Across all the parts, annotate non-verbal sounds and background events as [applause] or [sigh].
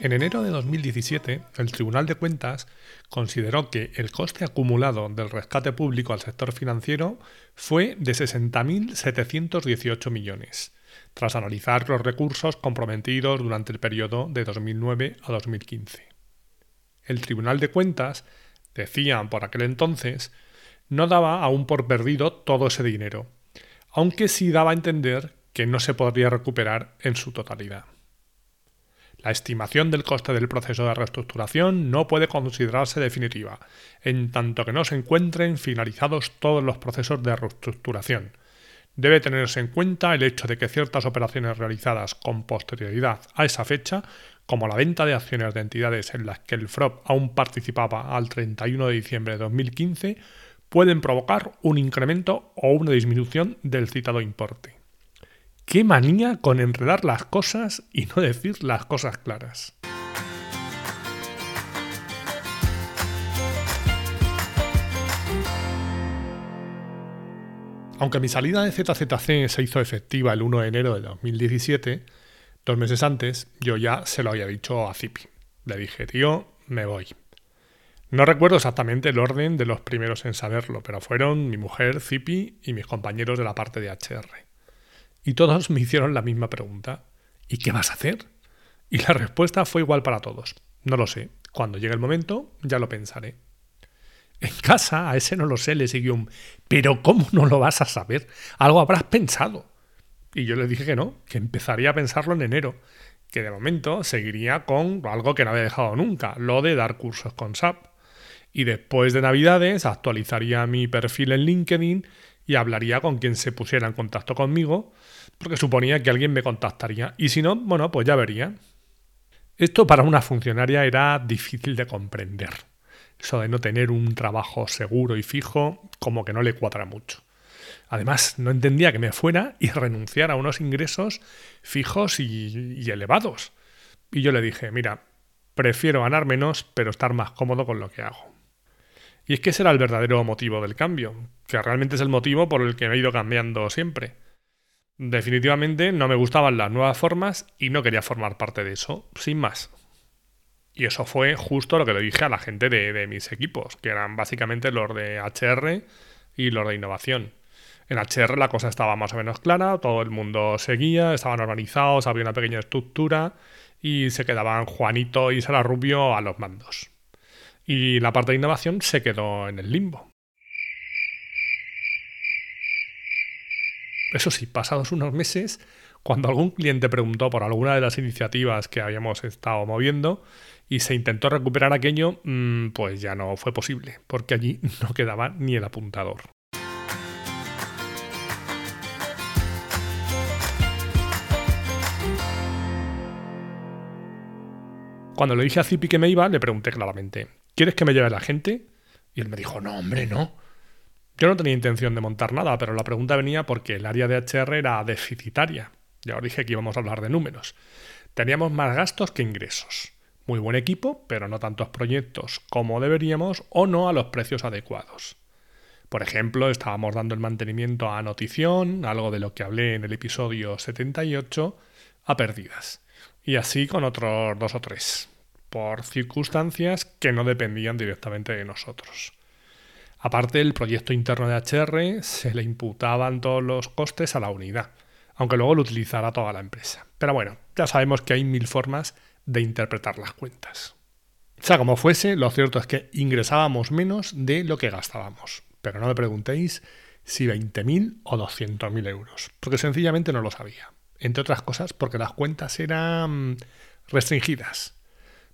En enero de 2017, el Tribunal de Cuentas consideró que el coste acumulado del rescate público al sector financiero fue de 60.718 millones, tras analizar los recursos comprometidos durante el periodo de 2009 a 2015. El Tribunal de Cuentas, decían por aquel entonces, no daba aún por perdido todo ese dinero, aunque sí daba a entender que no se podría recuperar en su totalidad. La estimación del coste del proceso de reestructuración no puede considerarse definitiva, en tanto que no se encuentren finalizados todos los procesos de reestructuración. Debe tenerse en cuenta el hecho de que ciertas operaciones realizadas con posterioridad a esa fecha, como la venta de acciones de entidades en las que el FROP aún participaba al 31 de diciembre de 2015, pueden provocar un incremento o una disminución del citado importe. Qué manía con enredar las cosas y no decir las cosas claras. Aunque mi salida de ZZC se hizo efectiva el 1 de enero de 2017, dos meses antes yo ya se lo había dicho a Zipi. Le dije, tío, me voy. No recuerdo exactamente el orden de los primeros en saberlo, pero fueron mi mujer, Zipi y mis compañeros de la parte de HR. Y todos me hicieron la misma pregunta. ¿Y qué vas a hacer? Y la respuesta fue igual para todos. No lo sé. Cuando llegue el momento, ya lo pensaré. En casa, a ese no lo sé, le siguió un ¿Pero cómo no lo vas a saber? Algo habrás pensado. Y yo le dije que no, que empezaría a pensarlo en enero, que de momento seguiría con algo que no había dejado nunca, lo de dar cursos con SAP. Y después de Navidades actualizaría mi perfil en LinkedIn y hablaría con quien se pusiera en contacto conmigo, porque suponía que alguien me contactaría. Y si no, bueno, pues ya vería. Esto para una funcionaria era difícil de comprender. Eso de no tener un trabajo seguro y fijo, como que no le cuadra mucho. Además, no entendía que me fuera y renunciara a unos ingresos fijos y, y, elevados. Y yo le dije, mira, prefiero ganar menos, pero estar más cómodo con lo que hago. Y es que ese era el verdadero motivo del cambio, que realmente es el motivo por el que me he ido cambiando siempre. Definitivamente no me gustaban las nuevas formas y no quería formar parte de eso, sin más. Y eso fue justo lo que le dije a la gente de, de mis equipos, que eran básicamente los de HR y los de innovación. En HR la cosa estaba más o menos clara, todo el mundo seguía, estaban organizados, había una pequeña estructura y se quedaban Juanito y Sara Rubio a los mandos y la parte de innovación se quedó en el limbo. Eso sí, pasados unos meses, cuando algún cliente preguntó por alguna de las iniciativas que habíamos estado moviendo y se intentó recuperar aquello, mm, pues ya no fue posible, porque allí [laughs] no quedaba ni el apuntador. Cuando le dije a Zipi que me iba, le pregunté claramente, ¿quieres que me lleve la gente? Y él me dijo, no, hombre, no. Yo no tenía intención de montar nada, pero la pregunta venía porque el área de HR era deficitaria. Ya os dije que íbamos a hablar de números. Teníamos más gastos que ingresos. Muy buen equipo, pero no tantos proyectos como deberíamos o no a los precios adecuados. Por ejemplo, estábamos dando el mantenimiento a notición, algo de lo que hablé en el episodio 78, a pérdidas. Y así con otros dos o tres por circunstancias que no dependían directamente de nosotros. Aparte, el proyecto interno de HR se le imputaban todos los costes a la unidad, aunque luego lo utilizara toda la empresa. Pero bueno, ya sabemos que hay mil formas de interpretar las cuentas. Sea como fuese, lo cierto es que ingresábamos menos de lo que gastábamos. Pero no me preguntéis si 20.000 o 200.000 euros, porque sencillamente no lo sabía. Entre otras cosas porque las cuentas eran restringidas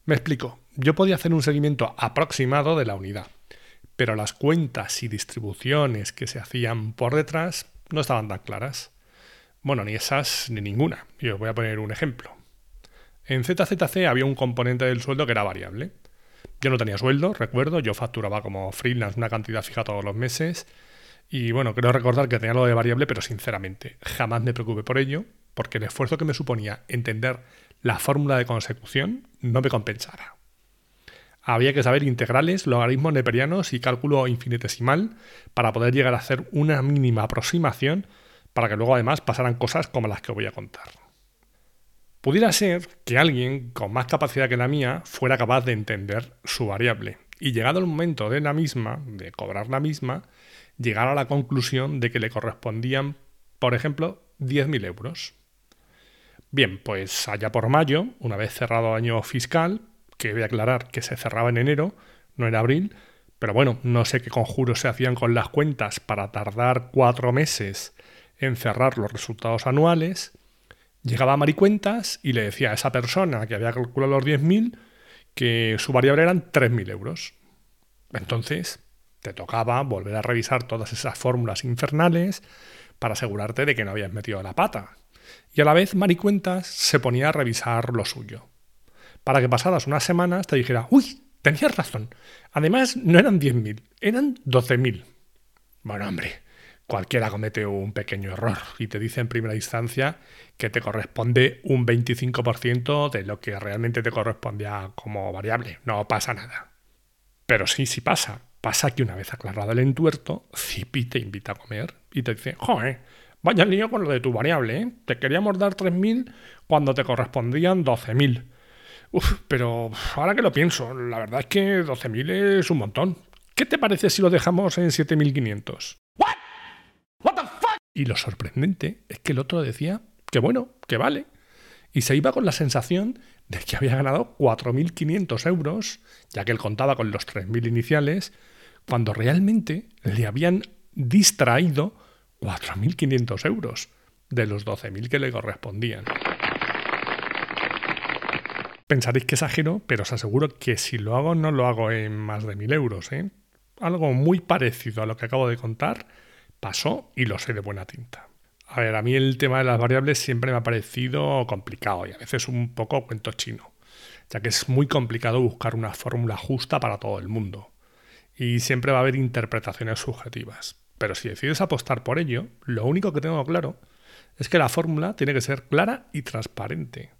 me explico. Yo podía hacer un seguimiento aproximado de la unidad, pero las cuentas y distribuciones que se hacían por detrás no estaban tan claras. Bueno, ni esas ni ninguna. Y os voy a poner un ejemplo. En ZZC había un componente del sueldo que era variable. Yo no tenía sueldo, recuerdo, yo facturaba como freelance una cantidad fija todos los meses. Y bueno, creo recordar que tenía lo de variable, pero sinceramente jamás me preocupé por ello, porque el esfuerzo que me suponía entender la fórmula de consecución no me compensaba. Había que saber integrales, logaritmos neperianos y cálculo infinitesimal para poder llegar a hacer una mínima aproximación para que luego además pasaran cosas como las que voy a contar. Pudiera ser que alguien con más capacidad que la mía fuera capaz de entender su variable y llegado el momento de la misma, de cobrar la misma, llegar a la conclusión de que le correspondían, por ejemplo, 10.000 euros. Bien, pues allá por mayo, una vez cerrado año fiscal, que voy a aclarar que se cerraba en enero, no en abril, pero bueno, no sé qué conjuros se hacían con las cuentas para tardar cuatro meses en cerrar los resultados anuales, llegaba a Maricuentas y le decía a esa persona que había calculado los 10.000 que su variable eran 3.000 euros. Entonces, te tocaba volver a revisar todas esas fórmulas infernales para asegurarte de que no habías metido la pata, y a la vez Maricuentas se ponía a revisar lo suyo. Para que pasadas unas semanas te dijera, uy, tenías razón. Además, no eran 10.000, eran 12.000. Bueno, hombre, cualquiera comete un pequeño error y te dice en primera instancia que te corresponde un 25% de lo que realmente te correspondía como variable. No pasa nada. Pero sí, sí pasa. Pasa que una vez aclarado el entuerto, Zipi te invita a comer y te dice, joder, Vaya lío con lo de tu variable, ¿eh? Te queríamos dar 3.000 cuando te correspondían 12.000. Uf, pero ahora que lo pienso, la verdad es que 12.000 es un montón. ¿Qué te parece si lo dejamos en 7.500? ¿What? ¿What the fuck? Y lo sorprendente es que el otro decía que bueno, que vale. Y se iba con la sensación de que había ganado 4.500 euros, ya que él contaba con los 3.000 iniciales, cuando realmente le habían distraído 4.500 euros de los 12.000 que le correspondían. Pensaréis que exagero, pero os aseguro que si lo hago no lo hago en más de 1.000 euros. ¿eh? Algo muy parecido a lo que acabo de contar pasó y lo sé de buena tinta. A ver, a mí el tema de las variables siempre me ha parecido complicado y a veces un poco cuento chino, ya que es muy complicado buscar una fórmula justa para todo el mundo. Y siempre va a haber interpretaciones subjetivas. Pero si decides apostar por ello, lo único que tengo claro es que la fórmula tiene que ser clara y transparente.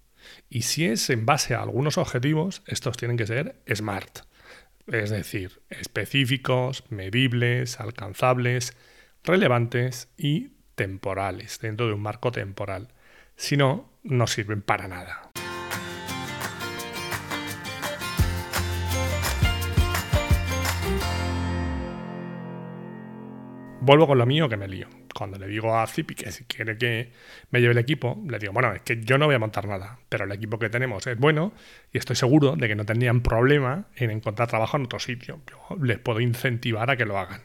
Y si es en base a algunos objetivos, estos tienen que ser SMART. Es decir, específicos, medibles, alcanzables, relevantes y temporales, dentro de un marco temporal. Si no, no sirven para nada. Vuelvo con lo mío que me lío. Cuando le digo a Zipi que si quiere que me lleve el equipo, le digo, bueno, es que yo no voy a montar nada, pero el equipo que tenemos es bueno y estoy seguro de que no tendrían problema en encontrar trabajo en otro sitio. Yo les puedo incentivar a que lo hagan.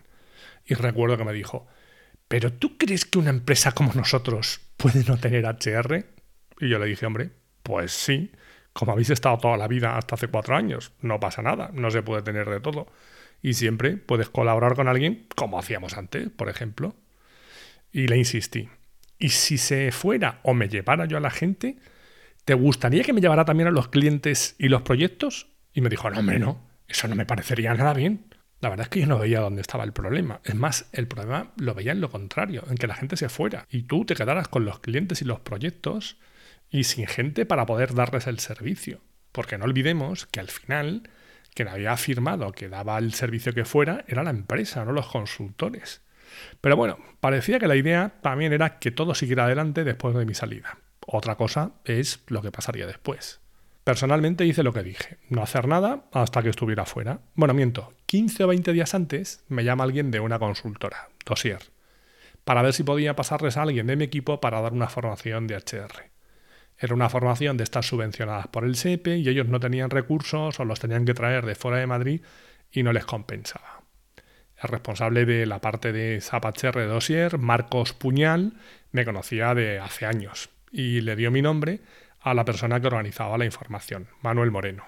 Y recuerdo que me dijo, ¿pero tú crees que una empresa como nosotros puede no tener HR? Y yo le dije, hombre, pues sí, como habéis estado toda la vida hasta hace cuatro años, no pasa nada, no se puede tener de todo y siempre puedes colaborar con alguien como hacíamos antes, por ejemplo. Y le insistí. ¿Y si se fuera o me llevara yo a la gente, ¿te gustaría que me llevara también a los clientes y los proyectos? Y me dijo, no, hombre, no, eso no me parecería nada bien. La verdad es que yo no veía dónde estaba el problema. Es más, el problema lo veía en lo contrario, en que la gente se fuera y tú te quedaras con los clientes y los proyectos y sin gente para poder darles el servicio. Porque no olvidemos que al final quien había afirmado que daba el servicio que fuera era la empresa, no los consultores. Pero bueno, parecía que la idea también era que todo siguiera adelante después de mi salida. Otra cosa es lo que pasaría después. Personalmente hice lo que dije, no hacer nada hasta que estuviera fuera. Bueno, miento, 15 o 20 días antes me llama alguien de una consultora, Dossier, para ver si podía pasarles a alguien de mi equipo para dar una formación de HR. Era una formación de estas subvencionadas por el SEPE y ellos no tenían recursos o los tenían que traer de fuera de Madrid y no les compensaba. El responsable de la parte de Zapacher de Dossier, Marcos Puñal, me conocía de hace años y le dio mi nombre a la persona que organizaba la información, Manuel Moreno.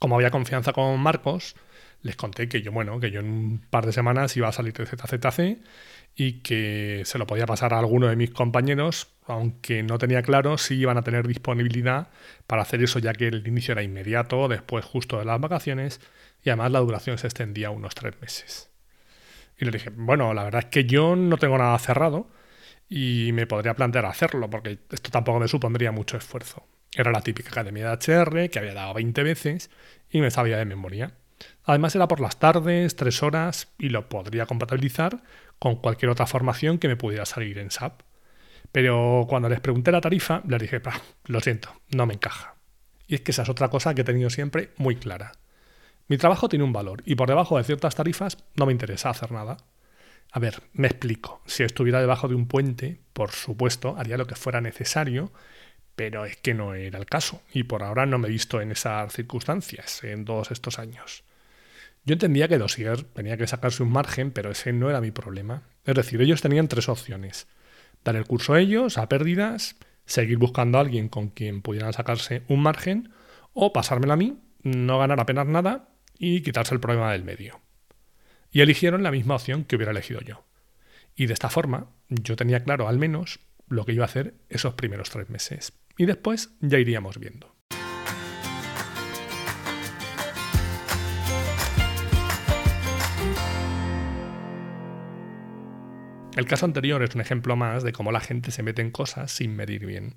Como había confianza con Marcos, les conté que yo, bueno, que yo en un par de semanas iba a salir de ZZC y que se lo podía pasar a alguno de mis compañeros aunque no tenía claro si iban a tener disponibilidad para hacer eso, ya que el inicio era inmediato, después justo de las vacaciones, y además la duración se extendía unos tres meses. Y le dije, bueno, la verdad es que yo no tengo nada cerrado y me podría plantear hacerlo, porque esto tampoco me supondría mucho esfuerzo. Era la típica academia de HR que había dado 20 veces y me sabía de memoria. Además era por las tardes, tres horas, y lo podría compatibilizar con cualquier otra formación que me pudiera salir en SAP. Pero cuando les pregunté la tarifa, les dije, lo siento, no me encaja. Y es que esa es otra cosa que he tenido siempre muy clara. Mi trabajo tiene un valor y por debajo de ciertas tarifas no me interesa hacer nada. A ver, me explico. Si estuviera debajo de un puente, por supuesto, haría lo que fuera necesario, pero es que no era el caso y por ahora no me he visto en esas circunstancias en todos estos años. Yo entendía que Dossier tenía que sacarse un margen, pero ese no era mi problema. Es decir, ellos tenían tres opciones dar el curso a ellos a pérdidas, seguir buscando a alguien con quien pudieran sacarse un margen o pasármelo a mí, no ganar apenas nada y quitarse el problema del medio. Y eligieron la misma opción que hubiera elegido yo. Y de esta forma yo tenía claro al menos lo que iba a hacer esos primeros tres meses. Y después ya iríamos viendo. El caso anterior es un ejemplo más de cómo la gente se mete en cosas sin medir bien.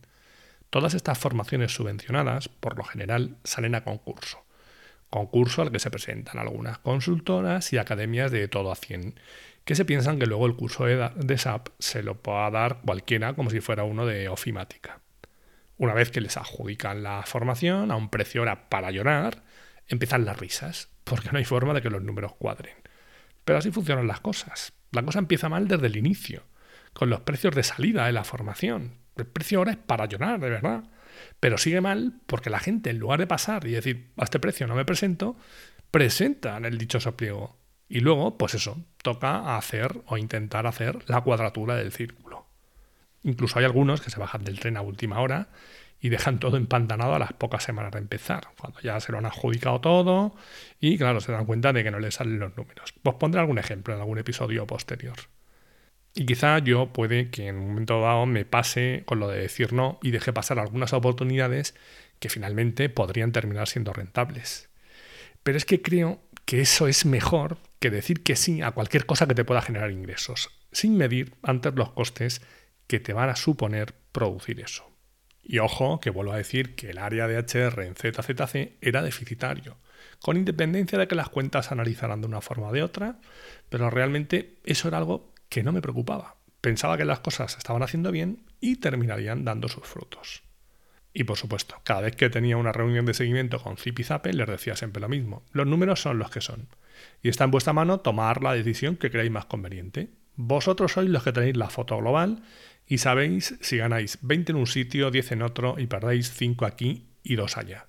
Todas estas formaciones subvencionadas, por lo general, salen a concurso. Concurso al que se presentan algunas consultoras y academias de todo a 100, que se piensan que luego el curso de, SAP se lo pueda dar cualquiera como si fuera uno de ofimática. Una vez que les adjudican la formación a un precio hora para llorar, empiezan las risas, porque no hay forma de que los números cuadren. Pero así funcionan las cosas. La cosa empieza mal desde el inicio, con los precios de salida de la formación. El precio ahora es para llorar, de verdad. Pero sigue mal porque la gente, en lugar de pasar y decir, a este precio no me presento, presentan el dichoso pliego. Y luego, pues eso, toca hacer o intentar hacer la cuadratura del círculo. Incluso hay algunos que se bajan del tren a última hora y dejan todo empantanado a las pocas semanas de empezar, cuando ya se lo han adjudicado todo y claro, se dan cuenta de que no les salen los números. Os pondré algún ejemplo en algún episodio posterior. Y quizá yo puede que en un momento dado me pase con lo de decir no y deje pasar algunas oportunidades que finalmente podrían terminar siendo rentables. Pero es que creo que eso es mejor que decir que sí a cualquier cosa que te pueda generar ingresos, sin medir antes los costes que te van a suponer producir eso. Y ojo, que vuelvo a decir que el área de HR en ZZC era deficitario, con independencia de que las cuentas se analizaran de una forma o de otra, pero realmente eso era algo que no me preocupaba. Pensaba que las cosas se estaban haciendo bien y terminarían dando sus frutos. Y por supuesto, cada vez que tenía una reunión de seguimiento con Zip Zape, les decía siempre lo mismo. Los números son los que son. Y está en vuestra mano tomar la decisión que creáis más conveniente. Vosotros sois los que tenéis la foto global y sabéis si ganáis 20 en un sitio, 10 en otro y perdéis 5 aquí y 2 allá.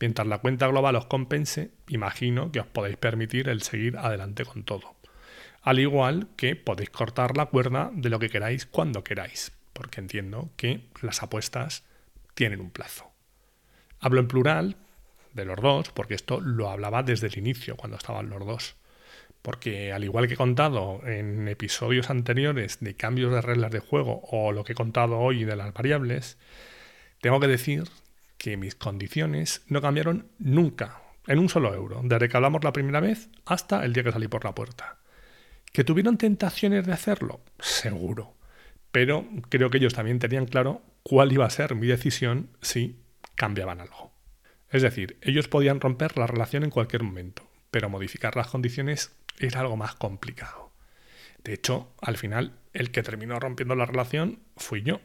Mientras la cuenta global os compense, imagino que os podéis permitir el seguir adelante con todo. Al igual que podéis cortar la cuerda de lo que queráis cuando queráis, porque entiendo que las apuestas tienen un plazo. Hablo en plural de los dos, porque esto lo hablaba desde el inicio, cuando estaban los dos porque al igual que he contado en episodios anteriores de cambios de reglas de juego o lo que he contado hoy de las variables, tengo que decir que mis condiciones no cambiaron nunca, en un solo euro, desde que hablamos la primera vez hasta el día que salí por la puerta. ¿Que tuvieron tentaciones de hacerlo? Seguro. Pero creo que ellos también tenían claro cuál iba a ser mi decisión si cambiaban algo. Es decir, ellos podían romper la relación en cualquier momento, pero modificar las condiciones era algo más complicado. De hecho, al final, el que terminó rompiendo la relación fui yo.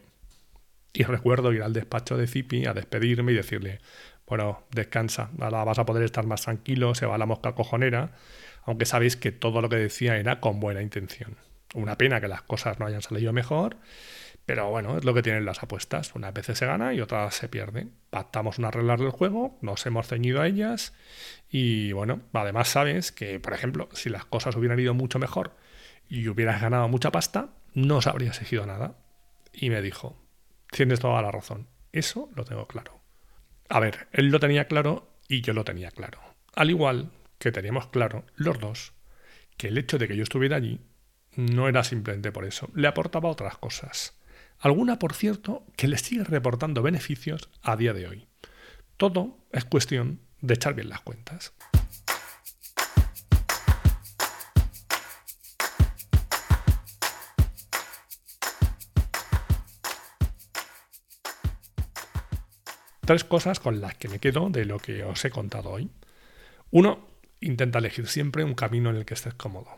Y recuerdo ir al despacho de Zipi a despedirme y decirle, bueno, descansa, ahora vas a poder estar más tranquilo, se va la mosca cojonera, aunque sabéis que todo lo que decía era con buena intención. Una pena que las cosas no hayan salido mejor, pero bueno, es lo que tienen las apuestas. Unas veces se gana y otras se pierde. Pactamos unas reglas del juego, nos hemos ceñido a ellas y bueno, además sabes que, por ejemplo, si las cosas hubieran ido mucho mejor y hubieras ganado mucha pasta, no os habría exigido nada. Y me dijo, tienes toda la razón, eso lo tengo claro. A ver, él lo tenía claro y yo lo tenía claro. Al igual que teníamos claro los dos que el hecho de que yo estuviera allí no era simplemente por eso, le aportaba otras cosas Alguna, por cierto, que le sigue reportando beneficios a día de hoy. Todo es cuestión de echar bien las cuentas. Tres cosas con las que me quedo de lo que os he contado hoy. Uno, intenta elegir siempre un camino en el que estés cómodo.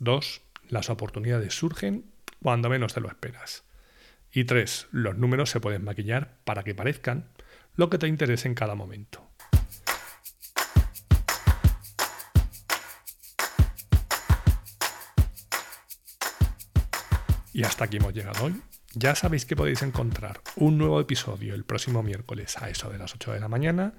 Dos, las oportunidades surgen cuando menos te lo esperas. Y tres, los números se pueden maquillar para que parezcan lo que te interese en cada momento. Y hasta aquí hemos llegado hoy. Ya sabéis que podéis encontrar un nuevo episodio el próximo miércoles a eso de las 8 de la mañana,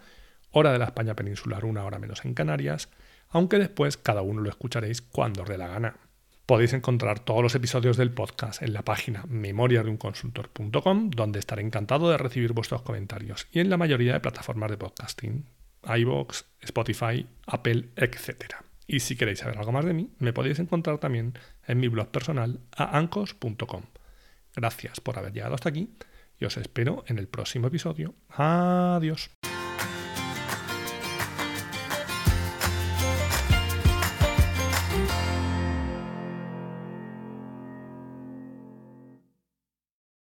hora de la España peninsular, una hora menos en Canarias, aunque después cada uno lo escucharéis cuando os dé la gana. Podéis encontrar todos los episodios del podcast en la página memoriadeunconsultor.com, donde estaré encantado de recibir vuestros comentarios, y en la mayoría de plataformas de podcasting, iVoox, Spotify, Apple, etc. Y si queréis saber algo más de mí, me podéis encontrar también en mi blog personal a ancos.com. Gracias por haber llegado hasta aquí y os espero en el próximo episodio. Adiós.